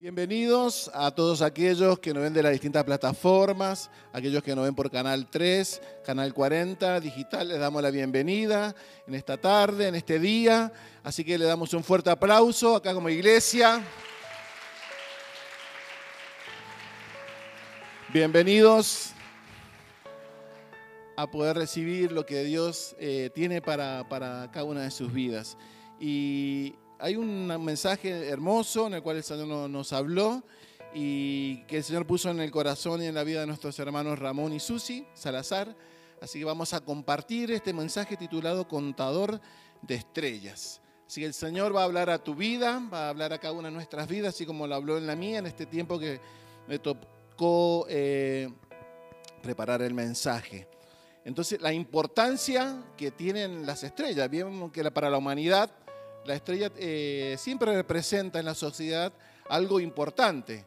Bienvenidos a todos aquellos que nos ven de las distintas plataformas, aquellos que nos ven por Canal 3, Canal 40, Digital, les damos la bienvenida en esta tarde, en este día. Así que le damos un fuerte aplauso acá como iglesia. Bienvenidos a poder recibir lo que Dios eh, tiene para, para cada una de sus vidas. Y hay un mensaje hermoso en el cual el Señor nos habló y que el Señor puso en el corazón y en la vida de nuestros hermanos Ramón y Susi Salazar. Así que vamos a compartir este mensaje titulado Contador de Estrellas. Así que el Señor va a hablar a tu vida, va a hablar a cada una de nuestras vidas, así como lo habló en la mía en este tiempo que me tocó eh, preparar el mensaje. Entonces, la importancia que tienen las estrellas, bien que para la humanidad la estrella eh, siempre representa en la sociedad algo importante.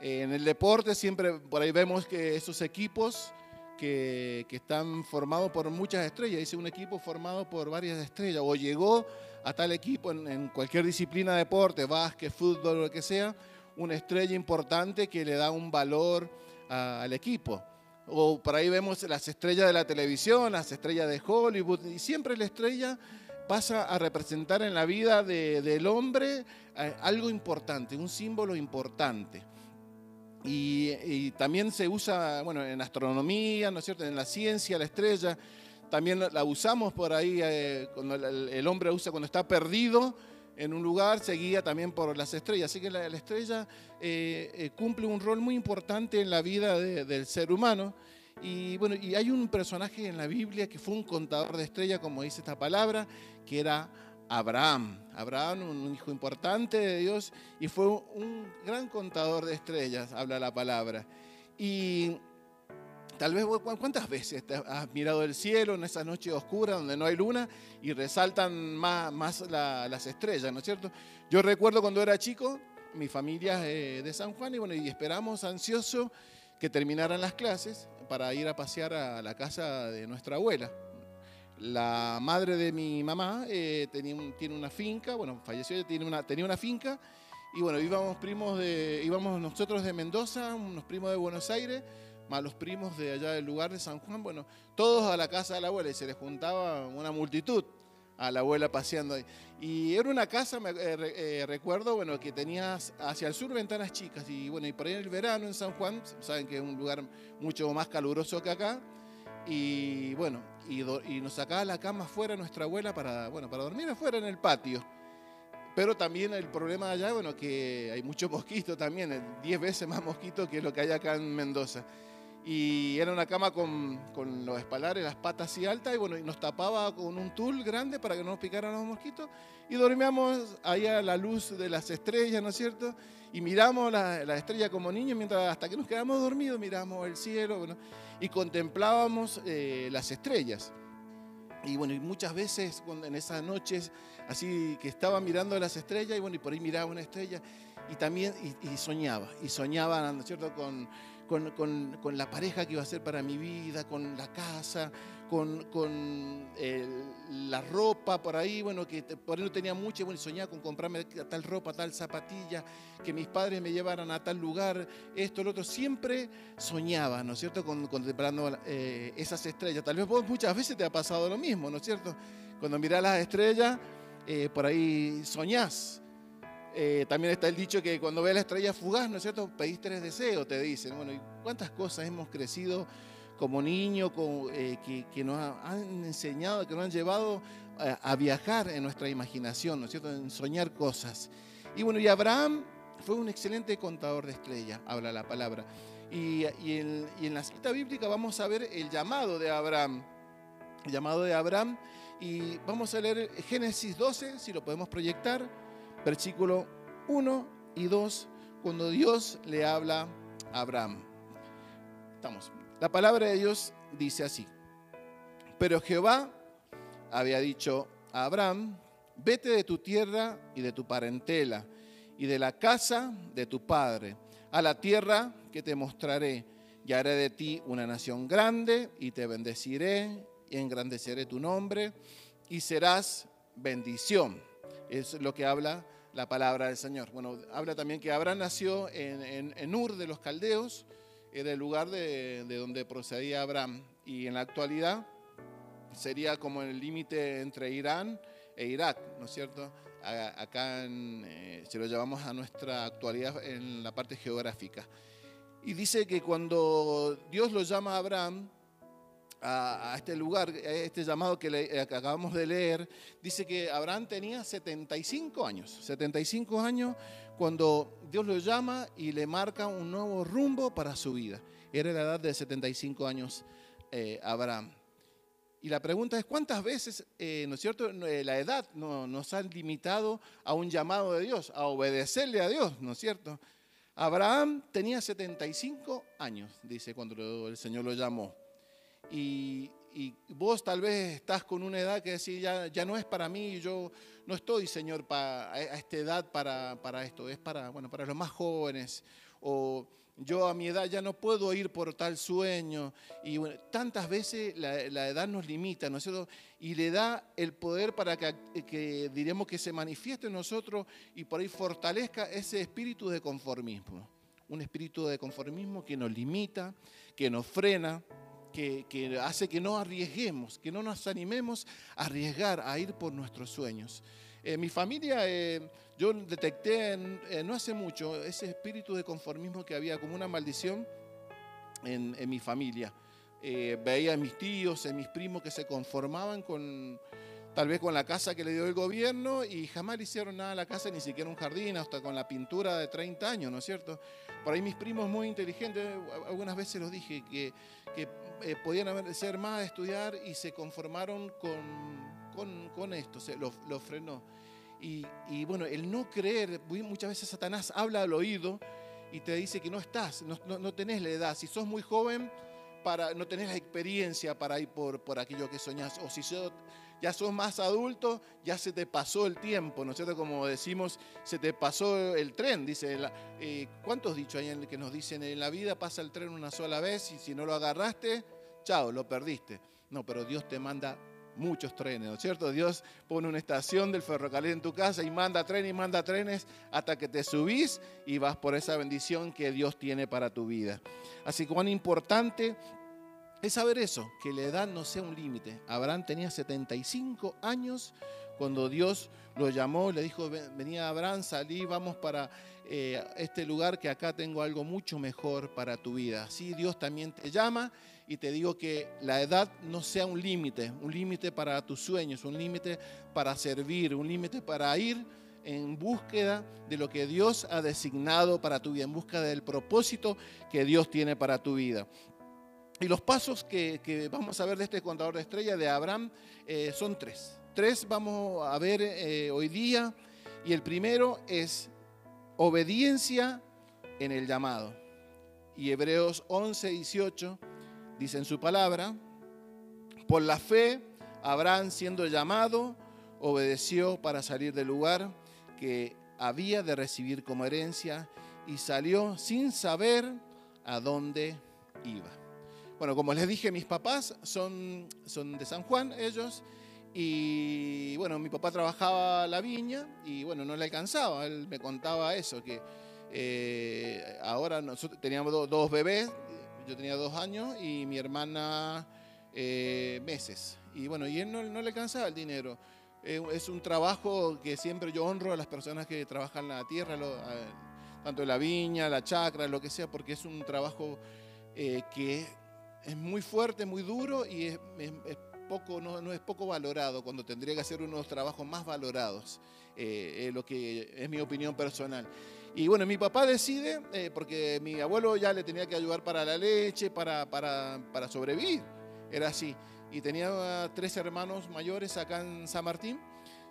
Eh, en el deporte siempre por ahí vemos que esos equipos que, están formados por muchas estrellas, dice un equipo formado por varias estrellas, o llegó a tal equipo en, cualquier disciplina de deporte, básquet, fútbol, lo que sea, una estrella importante que le da un valor al equipo. O por ahí vemos las estrellas de la televisión, las estrellas de Hollywood, y siempre la estrella pasa a representar en la vida del hombre eh, algo importante, un símbolo importante. Y, también se usa, bueno, en astronomía, ¿no es cierto?, en la ciencia, la estrella, también la usamos por ahí, eh, cuando el, hombre usa cuando está perdido en un lugar, se también por las estrellas. Así que la, estrella eh, cumple un rol muy importante en la vida del ser humano. Y bueno, y hay un personaje en la Biblia que fue un contador de estrellas, como dice esta palabra, que era Abraham. Abraham, un hijo importante de Dios, y fue un gran contador de estrellas, habla la palabra. Y tal vez, ¿cuántas veces has mirado el cielo en esa noche oscura donde no hay luna y resaltan más, más las estrellas, ¿no es cierto? Yo recuerdo cuando era chico, mi familia es de San Juan, y bueno, y esperamos ansioso que terminaran las clases para ir a pasear a la casa de nuestra abuela. La madre de mi mamá eh, tenía tiene una finca, bueno, falleció, tiene una, tenía una finca y bueno, íbamos primos de, íbamos nosotros de Mendoza, unos primos de Buenos Aires, más los primos de allá del lugar de San Juan, bueno, todos a la casa de la abuela y se les juntaba una multitud a la abuela paseando. Y era una casa, me eh, eh, recuerdo, bueno, que tenía hacia el sur ventanas chicas. Y bueno, y por ahí en el verano en San Juan, saben que es un lugar mucho más caluroso que acá. Y bueno, y, nos sacaba la cama afuera nuestra abuela para, bueno, para dormir afuera en el patio. Pero también el problema allá, bueno, que hay mucho mosquito también, 10 veces más mosquito que lo que hay acá en Mendoza y era una cama con, los espalares, las patas así altas, y bueno, y nos tapaba con un tul grande para que no nos picaran los mosquitos, y dormíamos ahí a la luz de las estrellas, ¿no es cierto? Y miramos la, la estrella como niños, mientras hasta que nos quedamos dormidos, miramos el cielo, bueno, y contemplábamos eh, las estrellas. Y bueno, y muchas veces en esas noches, así que estaba mirando las estrellas, y bueno, y por ahí miraba una estrella, y también, y, soñaba, y soñaba, ¿no es cierto?, con con, la pareja que iba a ser para mi vida, con la casa, con, la ropa por ahí, bueno, que por ahí no tenía mucho, bueno, soñaba con comprarme tal ropa, tal zapatilla, que mis padres me llevaran a tal lugar, esto, lo otro. Siempre soñaba, ¿no es cierto?, contemplando eh, esas estrellas. Tal vez vos muchas veces te ha pasado lo mismo, ¿no es cierto? Cuando mirás las estrellas, eh, por ahí soñás. Eh, también está el dicho que cuando ve la estrella fugaz, ¿no es cierto? Pedís tres deseos, te dicen. Bueno, ¿y cuántas cosas hemos crecido como niños eh, que, nos han enseñado, que nos han llevado a, viajar en nuestra imaginación, ¿no es cierto? En soñar cosas. Y bueno, y Abraham fue un excelente contador de estrellas, habla la palabra. Y, en, y en la cita bíblica vamos a ver el llamado de Abraham. El llamado de Abraham. Y vamos a leer Génesis 12, si lo podemos proyectar versículo 1 y 2, cuando Dios le habla a Abraham. Estamos. La palabra de Dios dice así. Pero Jehová había dicho a Abraham, vete de tu tierra y de tu parentela y de la casa de tu padre, a la tierra que te mostraré, y haré de ti una nación grande, y te bendeciré, y engrandeceré tu nombre, y serás bendición. Es lo que habla la palabra del Señor. Bueno, habla también que Abraham nació en, Ur de los Caldeos, era el lugar de, donde procedía Abraham. Y en la actualidad sería como el límite entre Irán e Irak, ¿no es cierto? Acá en, eh, se lo llevamos a nuestra actualidad en la parte geográfica. Y dice que cuando Dios lo llama a Abraham, a, este lugar, a este llamado que, acabamos de leer, dice que Abraham tenía 75 años, 75 años cuando Dios lo llama y le marca un nuevo rumbo para su vida. Era la edad de 75 años eh, Abraham. Y la pregunta es, ¿cuántas veces, eh, ¿no es cierto?, eh, la edad nos ha limitado a un llamado de Dios, a obedecerle a Dios, ¿no es cierto? Abraham tenía 75 años, dice, cuando el Señor lo llamó y, vos tal vez estás con una edad que decís, ya, ya no es para mí, yo no estoy, Señor, a esta edad para, para, esto, es para, bueno, para los más jóvenes, o yo a mi edad ya no puedo ir por tal sueño, y tantas veces la, la, edad nos limita, ¿no es cierto? Y le da el poder para que, que, diremos que se manifieste en nosotros y por ahí fortalezca ese espíritu de conformismo, un espíritu de conformismo que nos limita, que nos frena, que, hace que no arriesguemos, que no nos animemos a arriesgar, a ir por nuestros sueños. En mi familia, eh, yo detecté eh, no hace mucho ese espíritu de conformismo que había como una maldición en, mi familia. Eh, veía a mis tíos, a mis primos que se conformaban con, tal vez con la casa que le dio el gobierno y jamás le hicieron nada a la casa, ni siquiera un jardín, hasta con la pintura de 30 años, ¿no es cierto? Por ahí mis primos muy inteligentes, algunas veces los dije, que, que eh, podían ser más a estudiar y se conformaron con, con, esto, se lo, frenó. Y, y, bueno, el no creer, muchas veces Satanás habla al oído y te dice que no estás, no, no, no tenés la edad, si sos muy joven, para, no tenés la experiencia para ir por, por aquello que soñás, o si ya sos más adulto, ya se te pasó el tiempo, ¿no es cierto? Como decimos, se te pasó el tren, dice, eh, ¿cuántos dichos hay que nos dicen en la vida pasa el tren una sola vez y si no lo agarraste, chao, lo perdiste? No, pero Dios te manda muchos trenes, ¿no es cierto? Dios pone una estación del ferrocarril en tu casa y manda trenes y manda trenes hasta que te subís y vas por esa bendición que Dios tiene para tu vida. Así que cuán importante es saber eso, que la edad no sea un límite. Abraham tenía 75 años cuando Dios lo llamó, le dijo, venía Abraham, salí, vamos para eh, este lugar que acá tengo algo mucho mejor para tu vida. Así Dios también te llama y te digo que la edad no sea un límite, un límite para tus sueños, un límite para servir, un límite para ir en búsqueda de lo que Dios ha designado para tu vida, en búsqueda del propósito que Dios tiene para tu vida. Y los pasos que, vamos a ver de este contador de estrella de Abraham eh, son tres. Tres vamos a ver eh, hoy día. Y el primero es obediencia en el llamado. Y Hebreos 11, 18 dice en su palabra, por la fe, Abraham siendo llamado, obedeció para salir del lugar que había de recibir como herencia y salió sin saber a dónde iba. Bueno, como les dije, mis papás son, son de San Juan, ellos, y bueno, mi papá trabajaba la viña y bueno, no le alcanzaba, él me contaba eso, que eh, ahora nosotros teníamos dos bebés, yo tenía dos años y mi hermana eh, meses, y bueno, y él no, no le alcanzaba el dinero. Eh, es un trabajo que siempre yo honro a las personas que trabajan la tierra, tanto la viña, la chacra, lo que sea, porque es un trabajo que es muy fuerte, muy duro y es, poco, no, es poco valorado cuando tendría que hacer uno de los trabajos más valorados, eh, lo que es mi opinión personal. Y bueno, mi papá decide, eh, porque mi abuelo ya le tenía que ayudar para la leche, para, para, para sobrevivir, era así. Y tenía tres hermanos mayores acá en San Martín.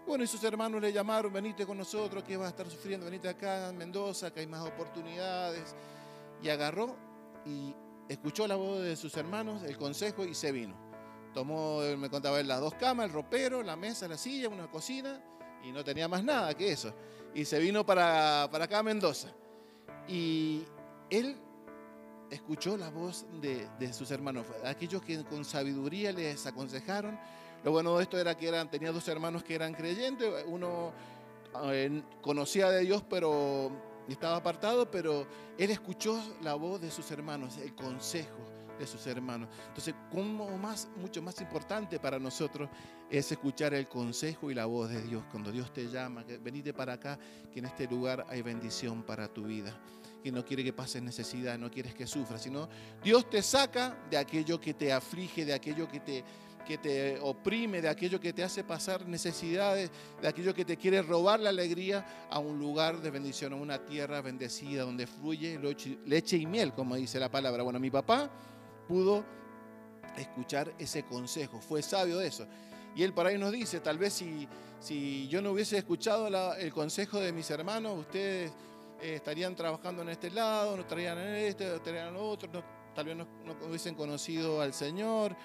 Bueno, y sus hermanos le llamaron, venite con nosotros, que vas a estar sufriendo, venite acá en Mendoza, que hay más oportunidades. Y agarró y escuchó la voz de sus hermanos, el consejo y se vino. Tomó, me contaba él, las dos camas, el ropero, la mesa, la silla, una cocina y no tenía más nada que eso. Y se vino para, para acá a Mendoza. Y él escuchó la voz de, de, sus hermanos, aquellos que con sabiduría les aconsejaron. Lo bueno de esto era que eran, tenía dos hermanos que eran creyentes, uno eh, conocía de Dios, pero estaba apartado, pero él escuchó la voz de sus hermanos, el consejo de sus hermanos. Entonces, como más, mucho más importante para nosotros es escuchar el consejo y la voz de Dios. Cuando Dios te llama, que venite para acá, que en este lugar hay bendición para tu vida. Que no quiere que pases necesidad, no quieres que sufras, sino Dios te saca de aquello que te aflige, de aquello que te, que te oprime, de aquello que te hace pasar necesidades, de aquello que te quiere robar la alegría a un lugar de bendición, a una tierra bendecida donde fluye leche y miel, como dice la palabra. Bueno, mi papá pudo escuchar ese consejo, fue sabio de eso. Y él por ahí nos dice, tal vez si, si yo no hubiese escuchado el consejo de mis hermanos, ustedes eh, estarían trabajando en este lado, no estarían en este, no estarían en otro, tal vez no, hubiesen conocido al Señor,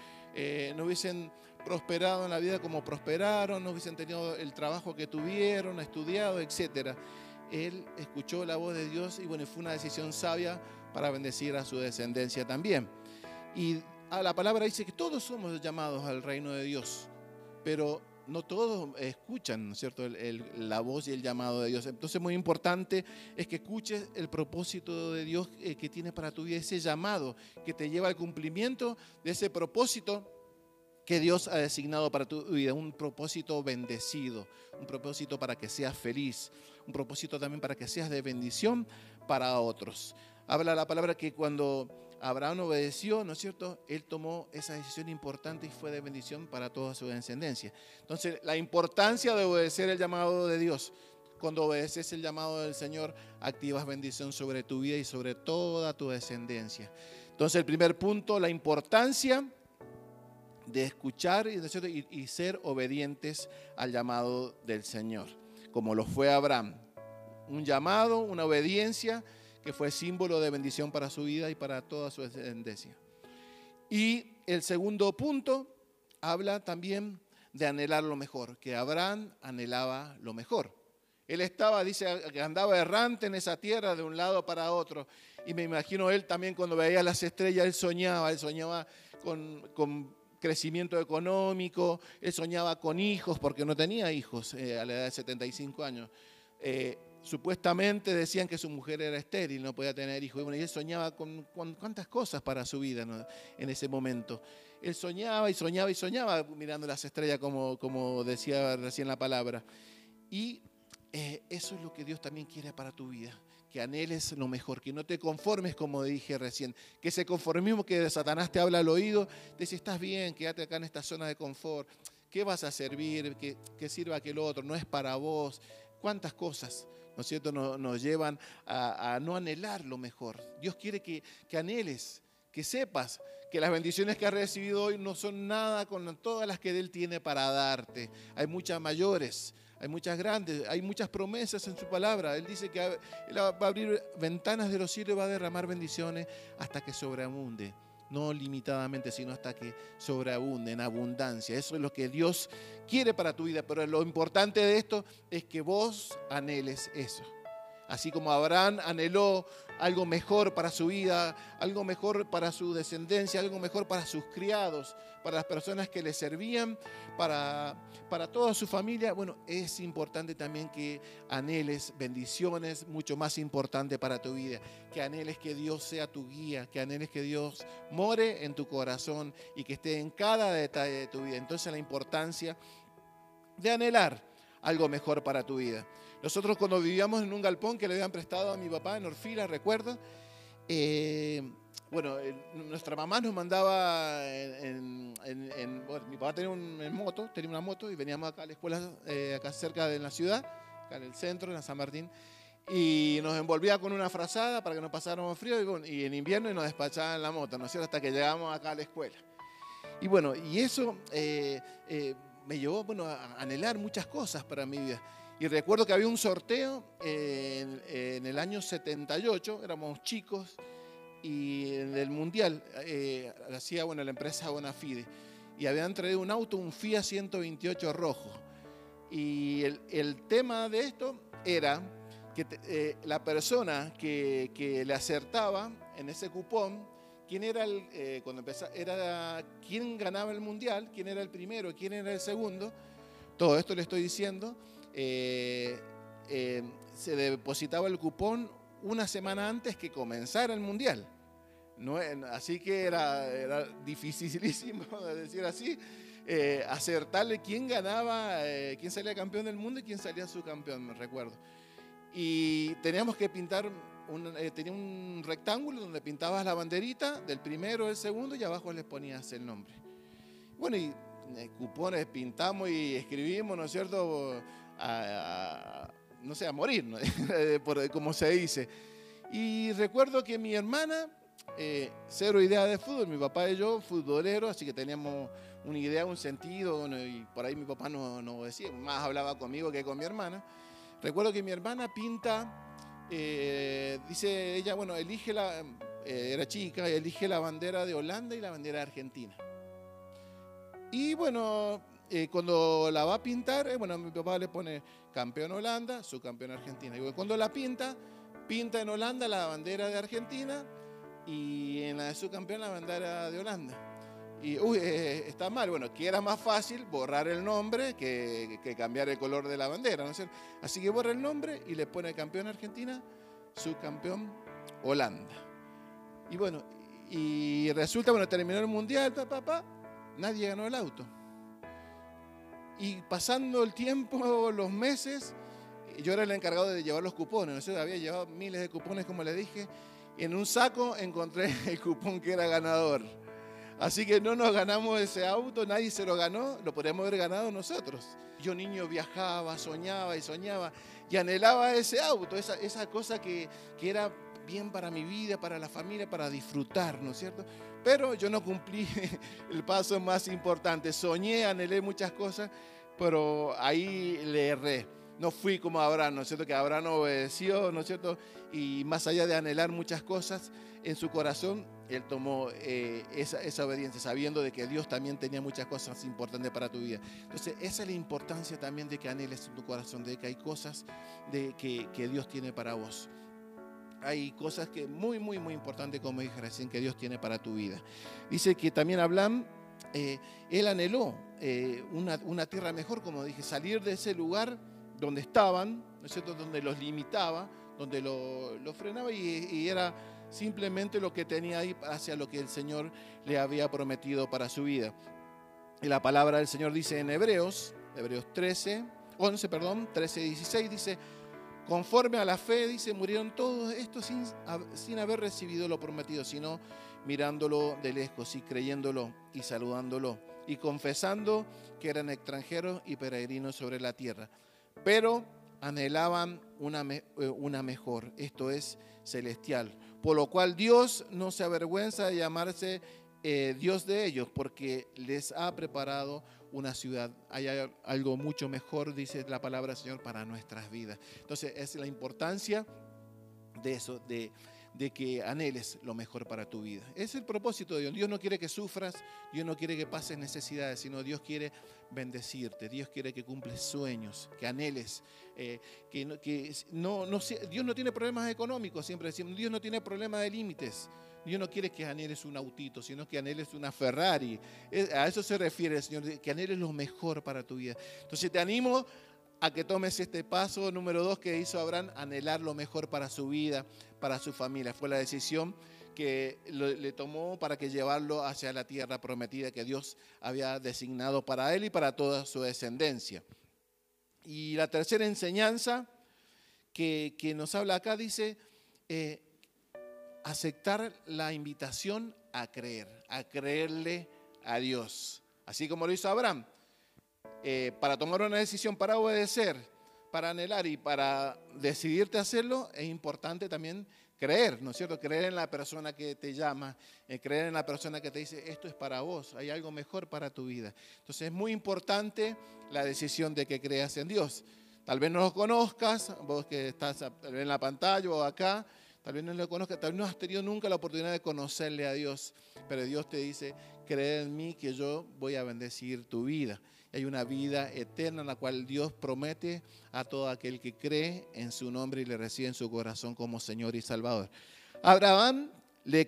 eh, no hubiesen prosperado en la vida como prosperaron, no hubiesen tenido el trabajo que tuvieron, estudiado, etc. Él escuchó la voz de Dios y bueno, fue una decisión sabia para bendecir a su descendencia también. Y a la palabra dice que todos somos llamados al reino de Dios, pero no todos escuchan, cierto?, la voz y el llamado de Dios. Entonces, muy importante es que escuches el propósito de Dios eh, que tiene para tu vida, ese llamado que te lleva al cumplimiento de ese propósito que Dios ha designado para tu vida, un propósito bendecido, un propósito para que seas feliz, un propósito también para que seas de bendición para otros. Habla la palabra que cuando Abraham obedeció, ¿no es cierto? Él tomó esa decisión importante y fue de bendición para toda su descendencia. Entonces, la importancia de obedecer el llamado de Dios. Cuando obedeces el llamado del Señor, activas bendición sobre tu vida y sobre toda tu descendencia. Entonces, el primer punto, la importancia de escuchar y, y ser obedientes al llamado del Señor, como lo fue Abraham. Un llamado, una obediencia que fue símbolo de bendición para su vida y para toda su descendencia. Y el segundo punto habla también de anhelar lo mejor, que Abraham anhelaba lo mejor. Él estaba, dice, andaba errante en esa tierra de un lado para otro. Y me imagino él también cuando veía las estrellas, él soñaba, él soñaba con, crecimiento económico, él soñaba con hijos, porque no tenía hijos eh, a la edad de 75 años. Eh, supuestamente decían que su mujer era estéril, no podía tener hijos. Y, él soñaba con, cuántas cosas para su vida en ese momento. Él soñaba y soñaba y soñaba mirando las estrellas, como, decía recién la palabra. Y eh, eso es lo que Dios también quiere para tu vida. Que anheles lo mejor, que no te conformes como dije recién, que ese conformismo que Satanás te habla al oído, te dice, estás bien, quédate acá en esta zona de confort, ¿qué vas a servir? ¿Qué, qué sirva aquel otro? No es para vos. ¿Cuántas cosas? ¿No cierto?, nos, llevan a, no anhelar lo mejor. Dios quiere que, anheles, que sepas que las bendiciones que has recibido hoy no son nada con todas las que Él tiene para darte. Hay muchas mayores, hay muchas grandes, hay muchas promesas en su palabra. Él dice que va a abrir ventanas de los cielos y va a derramar bendiciones hasta que sobreabunde no limitadamente, sino hasta que sobreabunde, en abundancia. Eso es lo que Dios quiere para tu vida, pero lo importante de esto es que vos anheles eso. Así como Abraham anheló algo mejor para su vida, algo mejor para su descendencia, algo mejor para sus criados, para las personas que le servían, para, para toda su familia. Bueno, es importante también que anheles bendiciones, mucho más importante para tu vida, que anheles que Dios sea tu guía, que anheles que Dios more en tu corazón y que esté en cada detalle de tu vida. Entonces la importancia de anhelar algo mejor para tu vida. Nosotros cuando vivíamos en un galpón que le habían prestado a mi papá en Orfila, recuerdo, eh, bueno, nuestra mamá nos mandaba en, bueno, mi papá tenía una moto, tenía una moto y veníamos acá a la escuela, eh, acá cerca de la ciudad, acá en el centro, en San Martín, y nos envolvía con una frazada para que no pasáramos frío y, en invierno y nos despachaban la moto, ¿no es cierto? Hasta que llegamos acá a la escuela. Y bueno, y eso eh, me llevó, bueno, a anhelar muchas cosas para mi vida. Y recuerdo que había un sorteo en, el año 78, éramos chicos, y en el Mundial eh, hacía bueno, la empresa Bonafide. Y habían traído un auto, un Fiat 128 rojo. Y el, tema de esto era que eh, la persona que, que, le acertaba en ese cupón, quién era el, eh, cuando empezaba, era quién ganaba el mundial, quién era el primero, quién era el segundo. Todo esto le estoy diciendo eh, eh, se depositaba el cupón una semana antes que comenzara el mundial. No, así que era, era dificilísimo, decir así, eh, acertarle quién ganaba, eh, quién salía campeón del mundo y quién salía subcampeón, me recuerdo. Y teníamos que pintar, un, eh, tenía un rectángulo donde pintabas la banderita del primero, del segundo y abajo les ponías el nombre. Bueno, y cupones pintamos y escribimos, ¿no es cierto? No sé, a morir, ¿no? como se dice. Y recuerdo que mi hermana, eh, cero idea de fútbol, mi papá y yo, futboleros, así que teníamos una idea, un sentido, y por ahí mi papá no, no decía, más hablaba conmigo que con mi hermana. Recuerdo que mi hermana pinta, eh, dice ella, bueno, elige la, eh, era chica, elige la bandera de Holanda y la bandera de Argentina. Y bueno, eh, cuando la va a pintar, eh, bueno, mi papá le pone campeón Holanda, su campeón Argentina. Y cuando la pinta, pinta en Holanda la bandera de Argentina y en la de su campeón la bandera de Holanda. Y, uy, eh, está mal. Bueno, que era más fácil borrar el nombre que, cambiar el color de la bandera. ¿no? Así que borra el nombre y le pone campeón Argentina, subcampeón Holanda. Y bueno, y resulta, bueno, terminó el mundial, papá, papá, nadie ganó el auto. Y pasando el tiempo, los meses, yo era el encargado de llevar los cupones. ¿no? había llevado miles de cupones, como le dije. En un saco encontré el cupón que era ganador. Así que no nos ganamos ese auto, nadie se lo ganó, lo podríamos haber ganado nosotros. Yo niño viajaba, soñaba y soñaba y anhelaba ese auto, esa, esa cosa que, que era bien para mi vida, para la familia, para disfrutar, ¿no es cierto? Pero yo no cumplí el paso más importante. Soñé, anhelé muchas cosas, pero ahí le erré. No fui como Abraham, ¿no es cierto? Que Abraham obedeció, ¿no es cierto? Y más allá de anhelar muchas cosas, en su corazón él tomó eh, esa, obediencia, sabiendo de que Dios también tenía muchas cosas importantes para tu vida. Entonces, esa es la importancia también de que anheles en tu corazón, de que hay cosas de que Dios tiene para vos hay cosas que muy, muy, muy importantes, como dije recién, que Dios tiene para tu vida. Dice que también Abraham, eh, él anheló eh, una, tierra mejor, como dije, salir de ese lugar donde estaban, ¿no es cierto?, donde los limitaba, donde lo, frenaba y, era simplemente lo que tenía ahí hacia lo que el Señor le había prometido para su vida. Y la palabra del Señor dice en Hebreos, Hebreos 13, 11, perdón, 13, 16, dice, Conforme a la fe, dice, murieron todos estos sin, haber recibido lo prometido, sino mirándolo de lejos y creyéndolo y saludándolo y confesando que eran extranjeros y peregrinos sobre la tierra. Pero anhelaban una, eh, mejor, esto es celestial, por lo cual Dios no se avergüenza de llamarse eh, Dios de ellos, porque les ha preparado una ciudad. Hay algo mucho mejor, dice la palabra Señor, para nuestras vidas. Entonces, es la importancia de eso, de, de que anheles lo mejor para tu vida. Es el propósito de Dios. Dios no quiere que sufras, Dios no quiere que pases necesidades, sino Dios quiere bendecirte, Dios quiere que cumples sueños, que anheles, eh, que, que no, no, Dios no tiene problemas económicos, siempre decimos, Dios no tiene problemas de límites. Dios no quiere que anheles un autito, sino que anheles una Ferrari. A eso se refiere el Señor, que anheles lo mejor para tu vida. Entonces te animo a que tomes este paso número dos que hizo Abraham, anhelar lo mejor para su vida, para su familia. Fue la decisión que le tomó para que llevarlo hacia la tierra prometida que Dios había designado para él y para toda su descendencia. Y la tercera enseñanza que, nos habla acá dice, eh, aceptar la invitación a creer, a creerle a Dios. Así como lo hizo Abraham. Eh, para tomar una decisión, para obedecer, para anhelar y para decidirte hacerlo, es importante también creer, ¿no es cierto? Creer en la persona que te llama, eh, creer en la persona que te dice, esto es para vos, hay algo mejor para tu vida. Entonces es muy importante la decisión de que creas en Dios. Tal vez no lo conozcas, vos que estás en la pantalla o acá, Tal vez no lo conozcas, tal vez no has tenido nunca la oportunidad de conocerle a Dios, pero Dios te dice, cree en mí que yo voy a bendecir tu vida. Hay una vida eterna en la cual Dios promete a todo aquel que cree en su nombre y le recibe en su corazón como Señor y Salvador. Abraham le,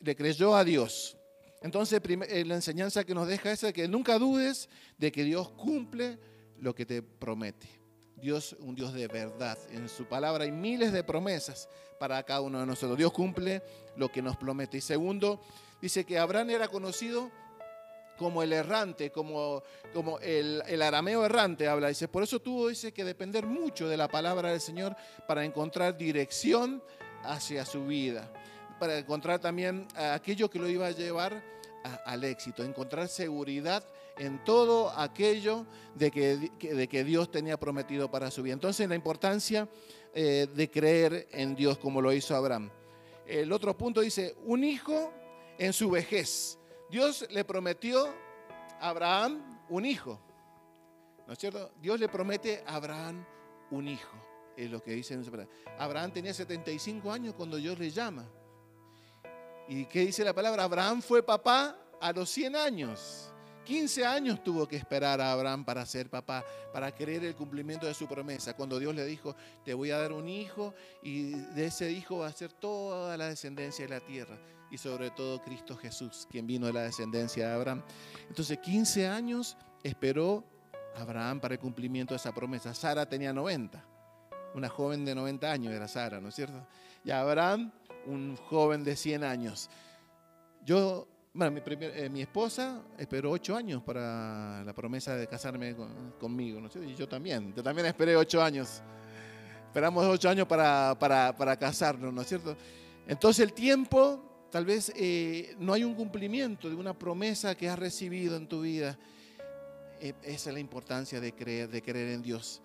le creyó a Dios. Entonces, eh, la enseñanza que nos deja es que nunca dudes de que Dios cumple lo que te promete. Dios, un Dios de verdad. En su palabra hay miles de promesas para cada uno de nosotros. Dios cumple lo que nos promete. Y segundo, dice que Abraham era conocido como el errante, como, como el, el, arameo errante habla. Dice, por eso tuvo dice, que depender mucho de la palabra del Señor para encontrar dirección hacia su vida, para encontrar también aquello que lo iba a llevar al éxito, encontrar seguridad en todo aquello de que, de que, Dios tenía prometido para su vida. Entonces la importancia eh, de creer en Dios como lo hizo Abraham. El otro punto dice, un hijo en su vejez. Dios le prometió a Abraham un hijo. ¿No es cierto? Dios le promete a Abraham un hijo. Es lo que dice Abraham tenía 75 años cuando Dios le llama. ¿Y qué dice la palabra? Abraham fue papá a los 100 años. 15 años tuvo que esperar a Abraham para ser papá, para creer el cumplimiento de su promesa. Cuando Dios le dijo, te voy a dar un hijo y de ese hijo va a ser toda la descendencia de la tierra. Y sobre todo Cristo Jesús, quien vino de la descendencia de Abraham. Entonces 15 años esperó Abraham para el cumplimiento de esa promesa. Sara tenía 90. Una joven de 90 años era Sara, ¿no es cierto? Y Abraham un joven de 100 años. Yo, bueno, mi, eh, mi esposa esperó 8 años para la promesa de casarme conmigo, ¿no Y yo también, yo también esperé 8 años. Esperamos 8 años para, para, casarnos, ¿no es cierto? Entonces el tiempo, tal vez eh, no hay un cumplimiento de una promesa que has recibido en tu vida. Eh, esa es la importancia de creer, de creer en Dios.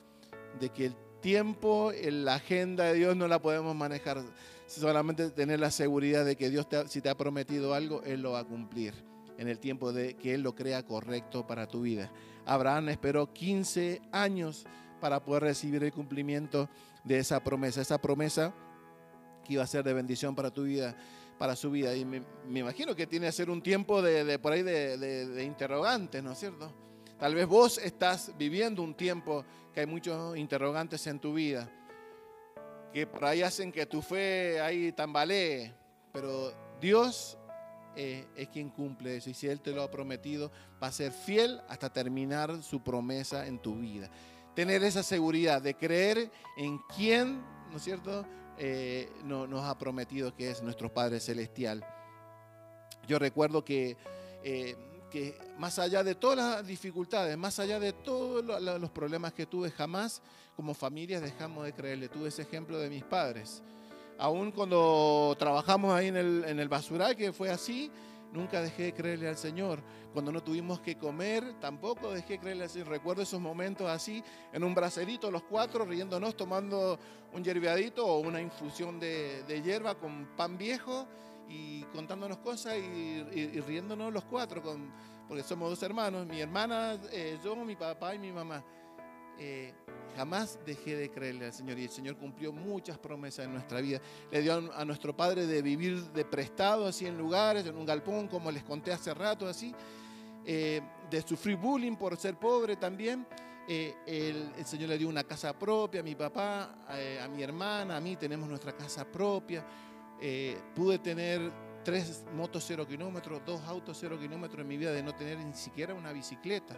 De que el tiempo, la agenda de Dios no la podemos manejar solamente tener la seguridad de que Dios, si te ha prometido algo, Él lo va a cumplir en el tiempo de que Él lo crea correcto para tu vida. Abraham esperó 15 años para poder recibir el cumplimiento de esa promesa, esa promesa que iba a ser de bendición para tu vida, para su vida. Y me, imagino que tiene que ser un tiempo de, por ahí de interrogantes, ¿no es cierto? Tal vez vos estás viviendo un tiempo que hay muchos interrogantes en tu vida que por ahí hacen que tu fe ahí tambalee, pero Dios eh, es quien cumple eso y si Él te lo ha prometido, va a ser fiel hasta terminar su promesa en tu vida. Tener esa seguridad de creer en quien, ¿no es cierto?, eh, nos ha prometido que es nuestro Padre Celestial. Yo recuerdo que eh, que más allá de todas las dificultades, más allá de todos los problemas que tuve, jamás como familias dejamos de creerle. Tuve ese ejemplo de mis padres. Aún cuando trabajamos ahí en el, en el basural, que fue así, nunca dejé de creerle al Señor. Cuando no tuvimos que comer, tampoco dejé de creerle al Señor. Recuerdo esos momentos así, en un bracerito, los cuatro, riéndonos, tomando un yerbeadito o una infusión de, de hierba con pan viejo y contándonos cosas y, riéndonos los cuatro, con, porque somos dos hermanos, mi hermana, eh, yo, mi papá y mi mamá. Eh, jamás dejé de creerle al Señor y el Señor cumplió muchas promesas en nuestra vida. Le dio a nuestro Padre de vivir de prestado así en lugares, en un galpón, como les conté hace rato, así, eh, de sufrir bullying por ser pobre también. el, el, Señor le dio una casa propia a mi papá, a mi hermana, a mí tenemos nuestra casa propia eh, pude tener tres motos cero kilómetros, dos autos cero kilómetros en mi vida de no tener ni siquiera una bicicleta.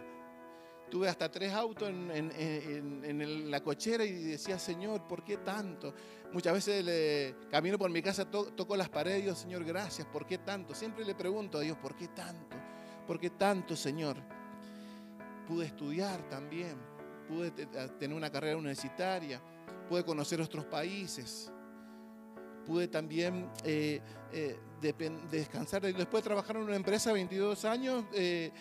Tuve hasta tres autos en, la cochera y decía, Señor, ¿por qué tanto? Muchas veces camino por mi casa, toco las paredes y digo, Señor, gracias, ¿por qué tanto? Siempre le pregunto a Dios, ¿por qué tanto? ¿Por qué tanto, Señor? Pude estudiar también, pude tener una carrera universitaria, pude conocer otros países pude también eh, eh, descansar. Después de trabajar en una empresa 22 años, eh,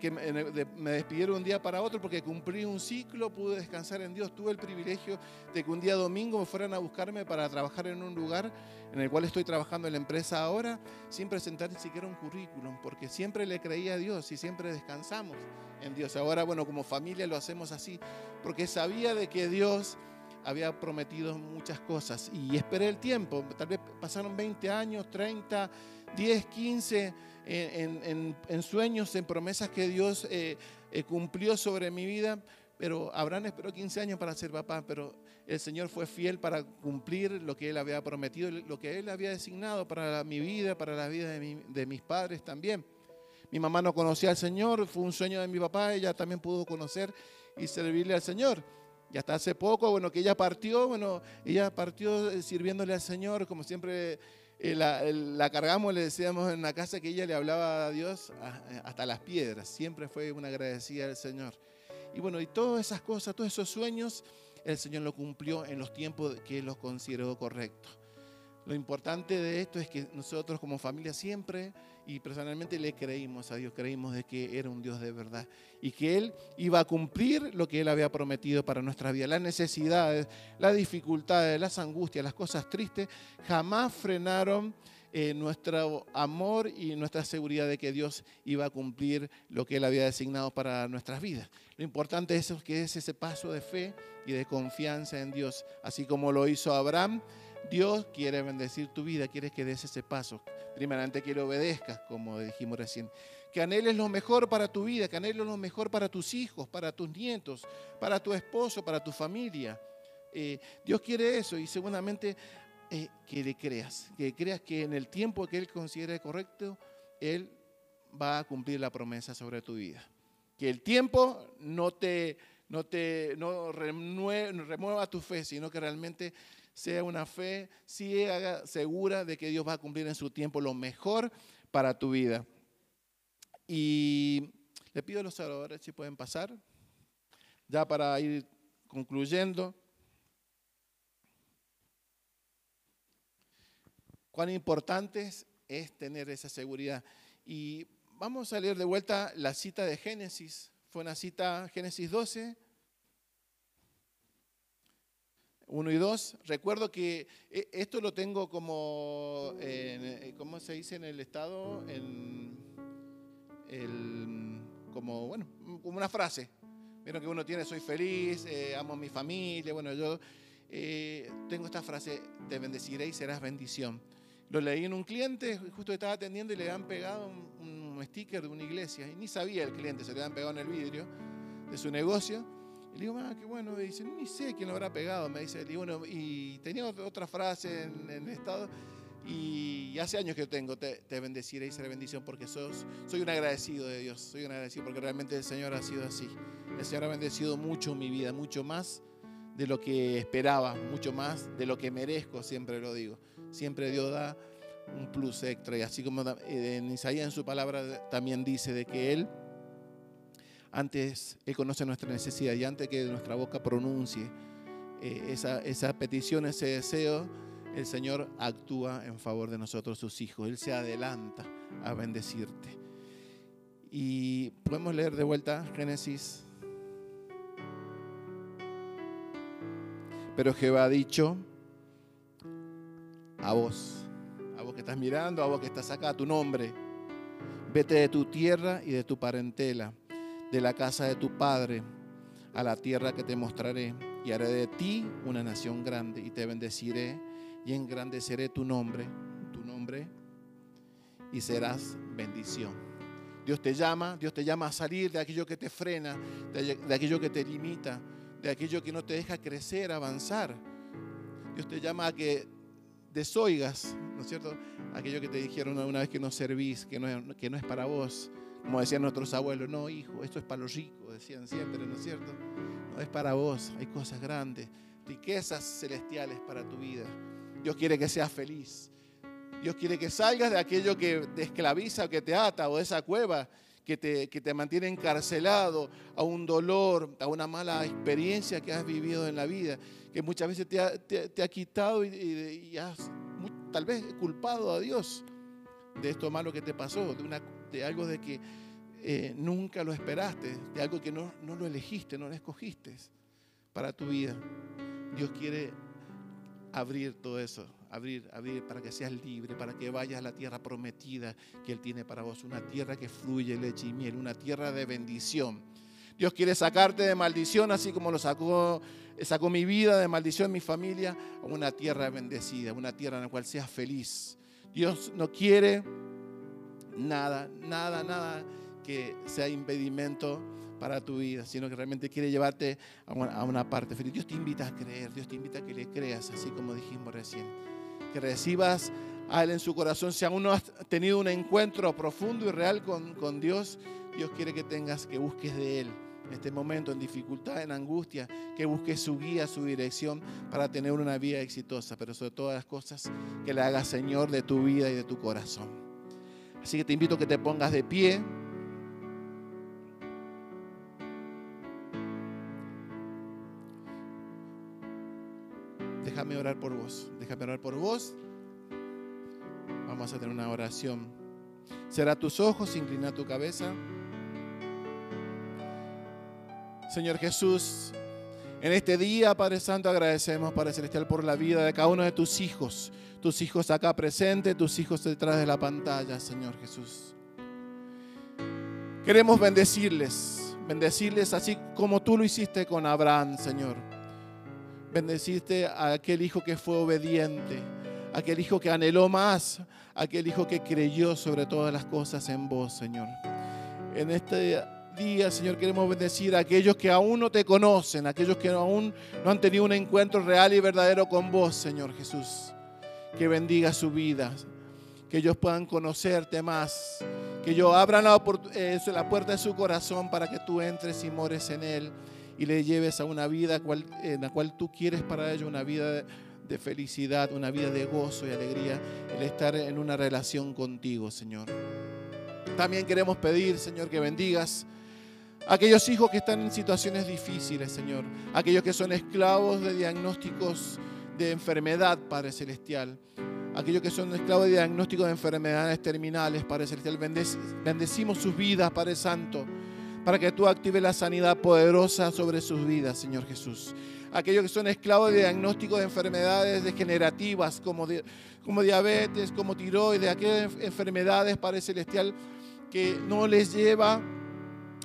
que me, despidieron un día para otro porque cumplí un ciclo, pude descansar en Dios. Tuve el privilegio de que un día domingo me fueran a buscarme para trabajar en un lugar en el cual estoy trabajando en la empresa ahora, sin presentar ni siquiera un currículum, porque siempre le creía a Dios y siempre descansamos en Dios. Ahora, bueno, como familia lo hacemos así, porque sabía de que Dios había prometido muchas cosas y esperé el tiempo. Tal vez pasaron 20 años, 30, 10, 15 en, sueños, en promesas que Dios eh, eh, cumplió sobre mi vida. Pero Abraham esperó 15 años para ser papá, pero el Señor fue fiel para cumplir lo que Él había prometido, lo que Él había designado para mi vida, para la vida de, de mis padres también. Mi mamá no conocía al Señor, fue un sueño de mi papá, ella también pudo conocer y servirle al Señor Y hasta hace poco, bueno, que ella partió, bueno, ella partió eh, sirviéndole al Señor, como siempre eh, la, cargamos, le decíamos en la casa que ella le hablaba a Dios eh, hasta las piedras, siempre fue una agradecida al Señor. Y bueno, y todas esas cosas, todos esos sueños, el Señor lo cumplió en los tiempos que los consideró correctos. Lo importante de esto es que nosotros como familia siempre y personalmente le creímos a Dios, creímos de que era un Dios de verdad y que Él iba a cumplir lo que Él había prometido para nuestra vida. Las necesidades, las dificultades, las angustias, las cosas tristes jamás frenaron eh, nuestro amor y nuestra seguridad de que Dios iba a cumplir lo que Él había designado para nuestras vidas. Lo importante es que es ese paso de fe y de confianza en Dios, así como lo hizo Abraham Dios quiere bendecir tu vida, quiere que des ese paso. Primeramente que le obedezcas, como dijimos recién. Que anheles lo mejor para tu vida, que anheles lo mejor para tus hijos, para tus nietos, para tu esposo, para tu familia. Eh, Dios quiere eso y seguramente eh, que le creas, que creas que en el tiempo que Él considere correcto, Él va a cumplir la promesa sobre tu vida. Que el tiempo no te, no te no remueva tu fe, sino que realmente sea una fe ciega, segura de que Dios va a cumplir en su tiempo lo mejor para tu vida. Y le pido a los oradores si pueden pasar, ya para ir concluyendo. Cuán importante es tener esa seguridad. Y vamos a leer de vuelta la cita de Génesis. Fue una cita, Génesis 12, 1 y 2. Recuerdo que eh, esto lo tengo como, eh, ¿cómo se dice en el Estado? En como, bueno, como una frase. Vieron que uno tiene, soy feliz, eh, amo a mi familia. Bueno, yo tengo esta frase, te bendeciré y serás bendición. Lo leí en un cliente, justo estaba atendiendo y le han pegado un, un sticker de una iglesia. Y ni sabía el cliente, se le habían pegado en el vidrio de su negocio. Y le digo, ah, qué bueno. dice, ni sé quién lo habrá pegado. Me dice, y bueno, y tenía otra frase en, el estado. Y hace años que tengo, te, bendeciré y seré bendición porque sos, soy un agradecido de Dios. Soy un agradecido porque realmente el Señor ha sido así. El Señor ha bendecido mucho mi vida, mucho más de lo que esperaba, mucho más de lo que merezco, siempre lo digo. Siempre Dios da un plus extra. Y así como en Isaías en su palabra también dice de que Él antes Él conoce nuestra necesidad y antes que nuestra boca pronuncie eh, esa, petición, ese deseo, el Señor actúa en favor de nosotros, sus hijos. Él se adelanta a bendecirte. Y podemos leer de vuelta Génesis. Pero Jehová ha dicho a vos, a vos que estás mirando, a vos que estás acá, tu nombre, vete de tu tierra y de tu parentela de la casa de tu padre a la tierra que te mostraré, y haré de ti una nación grande, y te bendeciré y engrandeceré tu nombre, tu nombre, y serás bendición. Dios te llama, Dios te llama a salir de aquello que te frena, de aquello que te limita, de aquello que no te deja crecer, avanzar. Dios te llama a que desoigas, ¿no es cierto? Aquello que te dijeron una vez que no servís, que no, es para vos, como decían nuestros abuelos, no, hijo, esto es para los ricos, decían siempre, ¿no es cierto? No es para vos, hay cosas grandes, riquezas celestiales para tu vida. Dios quiere que seas feliz. Dios quiere que salgas de aquello que te esclaviza o que te ata o de esa cueva que te, que te mantiene encarcelado a un dolor, a una mala experiencia que has vivido en la vida, que muchas veces te ha, quitado y, has tal vez culpado a Dios de esto malo que te pasó, de una de algo de que eh, nunca lo esperaste, de algo que no, no lo elegiste, no lo escogiste para tu vida. Dios quiere abrir todo eso, abrir, abrir para que seas libre, para que vayas a la tierra prometida que Él tiene para vos, una tierra que fluye leche y miel, una tierra de bendición. Dios quiere sacarte de maldición, así como lo sacó, sacó mi vida de maldición, mi familia, a una tierra bendecida, una tierra en la cual seas feliz. Dios no quiere nada, nada, nada que sea impedimento para tu vida, sino que realmente quiere llevarte a una, parte feliz. Dios te invita a creer, Dios te invita a que le creas, así como dijimos recién. Que recibas a Él en su corazón. Si aún no has tenido un encuentro profundo y real con, con Dios, Dios quiere que tengas, que busques de Él, en este momento, en dificultad, en angustia, que busque su guía, su dirección para tener una vida exitosa, pero sobre todas las cosas, que le haga Señor de tu vida y de tu corazón. Así que te invito a que te pongas de pie. Déjame orar por vos, déjame orar por vos. Vamos a tener una oración. Será tus ojos, inclina tu cabeza. Señor Jesús, en este día, Padre Santo, agradecemos, Padre Celestial, por la vida de cada uno de tus hijos. Tus hijos acá presentes, tus hijos detrás de la pantalla, Señor Jesús. Queremos bendecirles, bendecirles así como tú lo hiciste con Abraham, Señor. Bendeciste a aquel hijo que fue obediente, aquel hijo que anheló más, aquel hijo que creyó sobre todas las cosas en vos, Señor. En este día, Señor, queremos bendecir a aquellos que aún no te conocen, aquellos que aún no han tenido un encuentro real y verdadero con vos, Señor Jesús. Que bendiga su vida, que ellos puedan conocerte más, que ellos abran la, eh, la puerta de su corazón para que tú entres y mores en él y le lleves a una vida en la cual tú quieres para ellos, una vida de felicidad, una vida de gozo y alegría, el estar en una relación contigo, Señor. También queremos pedir, Señor, que bendigas Aquellos hijos que están en situaciones difíciles, Señor. Aquellos que son esclavos de diagnósticos de enfermedad, Padre Celestial. Aquellos que son esclavos de diagnósticos de enfermedades terminales, Padre Celestial. bendecimos sus vidas, Padre Santo, para que tú actives la sanidad poderosa sobre sus vidas, Señor Jesús. Aquellos que son esclavos de diagnósticos de enfermedades degenerativas como, como diabetes, como tiroides, aquellas enfermedades, Padre Celestial, que no les lleva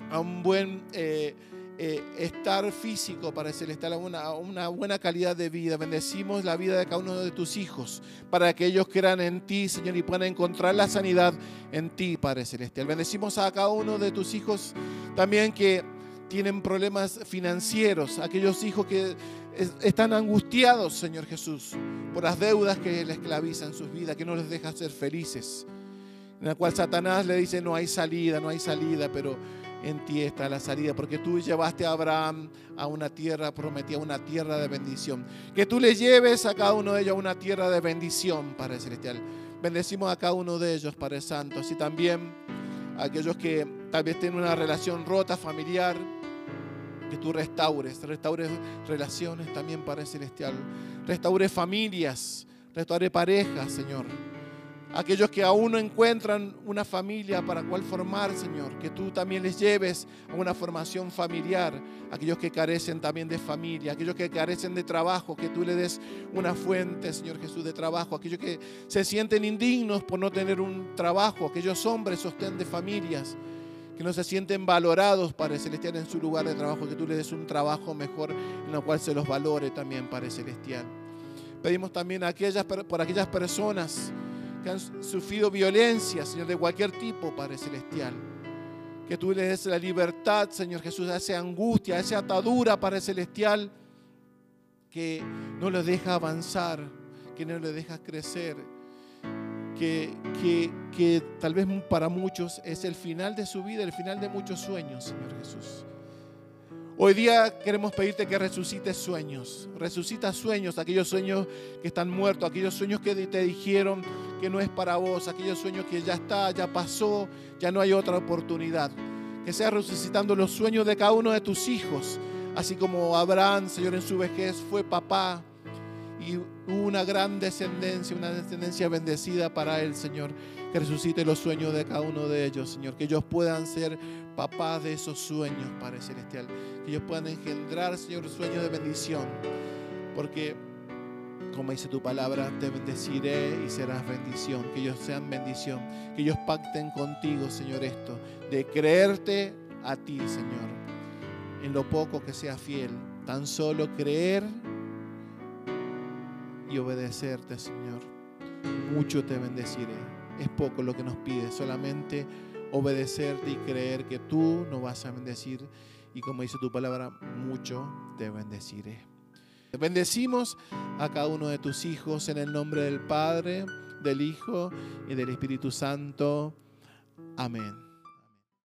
a un buen eh, eh, estar físico, para celestial, a una, una buena calidad de vida. Bendecimos la vida de cada uno de tus hijos, para que ellos crean en ti, Señor, y puedan encontrar la sanidad en ti, Padre Celestial. Bendecimos a cada uno de tus hijos también que tienen problemas financieros, aquellos hijos que están angustiados, Señor Jesús, por las deudas que les esclavizan sus vidas, que no les deja ser felices. En la cual Satanás le dice, no hay salida, no hay salida, pero en ti está la salida, porque tú llevaste a Abraham a una tierra prometida, una tierra de bendición. Que tú le lleves a cada uno de ellos a una tierra de bendición, Padre Celestial. Bendecimos a cada uno de ellos, Padre Santo, así también a aquellos que tal vez tienen una relación rota, familiar, que tú restaures, restaures relaciones también, Padre Celestial. Restaure familias, restaure parejas, Señor aquellos que aún no encuentran una familia para cual formar, Señor, que tú también les lleves a una formación familiar, aquellos que carecen también de familia, aquellos que carecen de trabajo, que tú le des una fuente, Señor Jesús, de trabajo, aquellos que se sienten indignos por no tener un trabajo, aquellos hombres sostén de familias que no se sienten valorados, Padre Celestial, en su lugar de trabajo, que tú les des un trabajo mejor en el cual se los valore también, Padre Celestial. Pedimos también por aquellas personas que han sufrido violencia, Señor, de cualquier tipo, Padre Celestial. Que tú les des la libertad, Señor Jesús, a esa angustia, a esa atadura, Padre Celestial, que no les deja avanzar, que no les deja crecer, que, que, que tal vez para muchos es el final de su vida, el final de muchos sueños, Señor Jesús. Hoy día queremos pedirte que resucites sueños. Resucita sueños, aquellos sueños que están muertos, aquellos sueños que te dijeron que no es para vos, aquellos sueños que ya está, ya pasó, ya no hay otra oportunidad. Que sea resucitando los sueños de cada uno de tus hijos, así como Abraham, Señor, en su vejez fue papá y hubo una gran descendencia, una descendencia bendecida para él, Señor. Que resucite los sueños de cada uno de ellos, Señor. Que ellos puedan ser papás de esos sueños, Padre Celestial. Que ellos puedan engendrar, Señor, sueños de bendición. Porque, como dice tu palabra, te bendeciré y serás bendición. Que ellos sean bendición. Que ellos pacten contigo, Señor, esto. De creerte a ti, Señor. En lo poco que sea fiel. Tan solo creer y obedecerte, Señor. Mucho te bendeciré. Es poco lo que nos pide, solamente obedecerte y creer que tú nos vas a bendecir. Y como dice tu palabra, mucho te bendeciré. Bendecimos a cada uno de tus hijos en el nombre del Padre, del Hijo y del Espíritu Santo. Amén.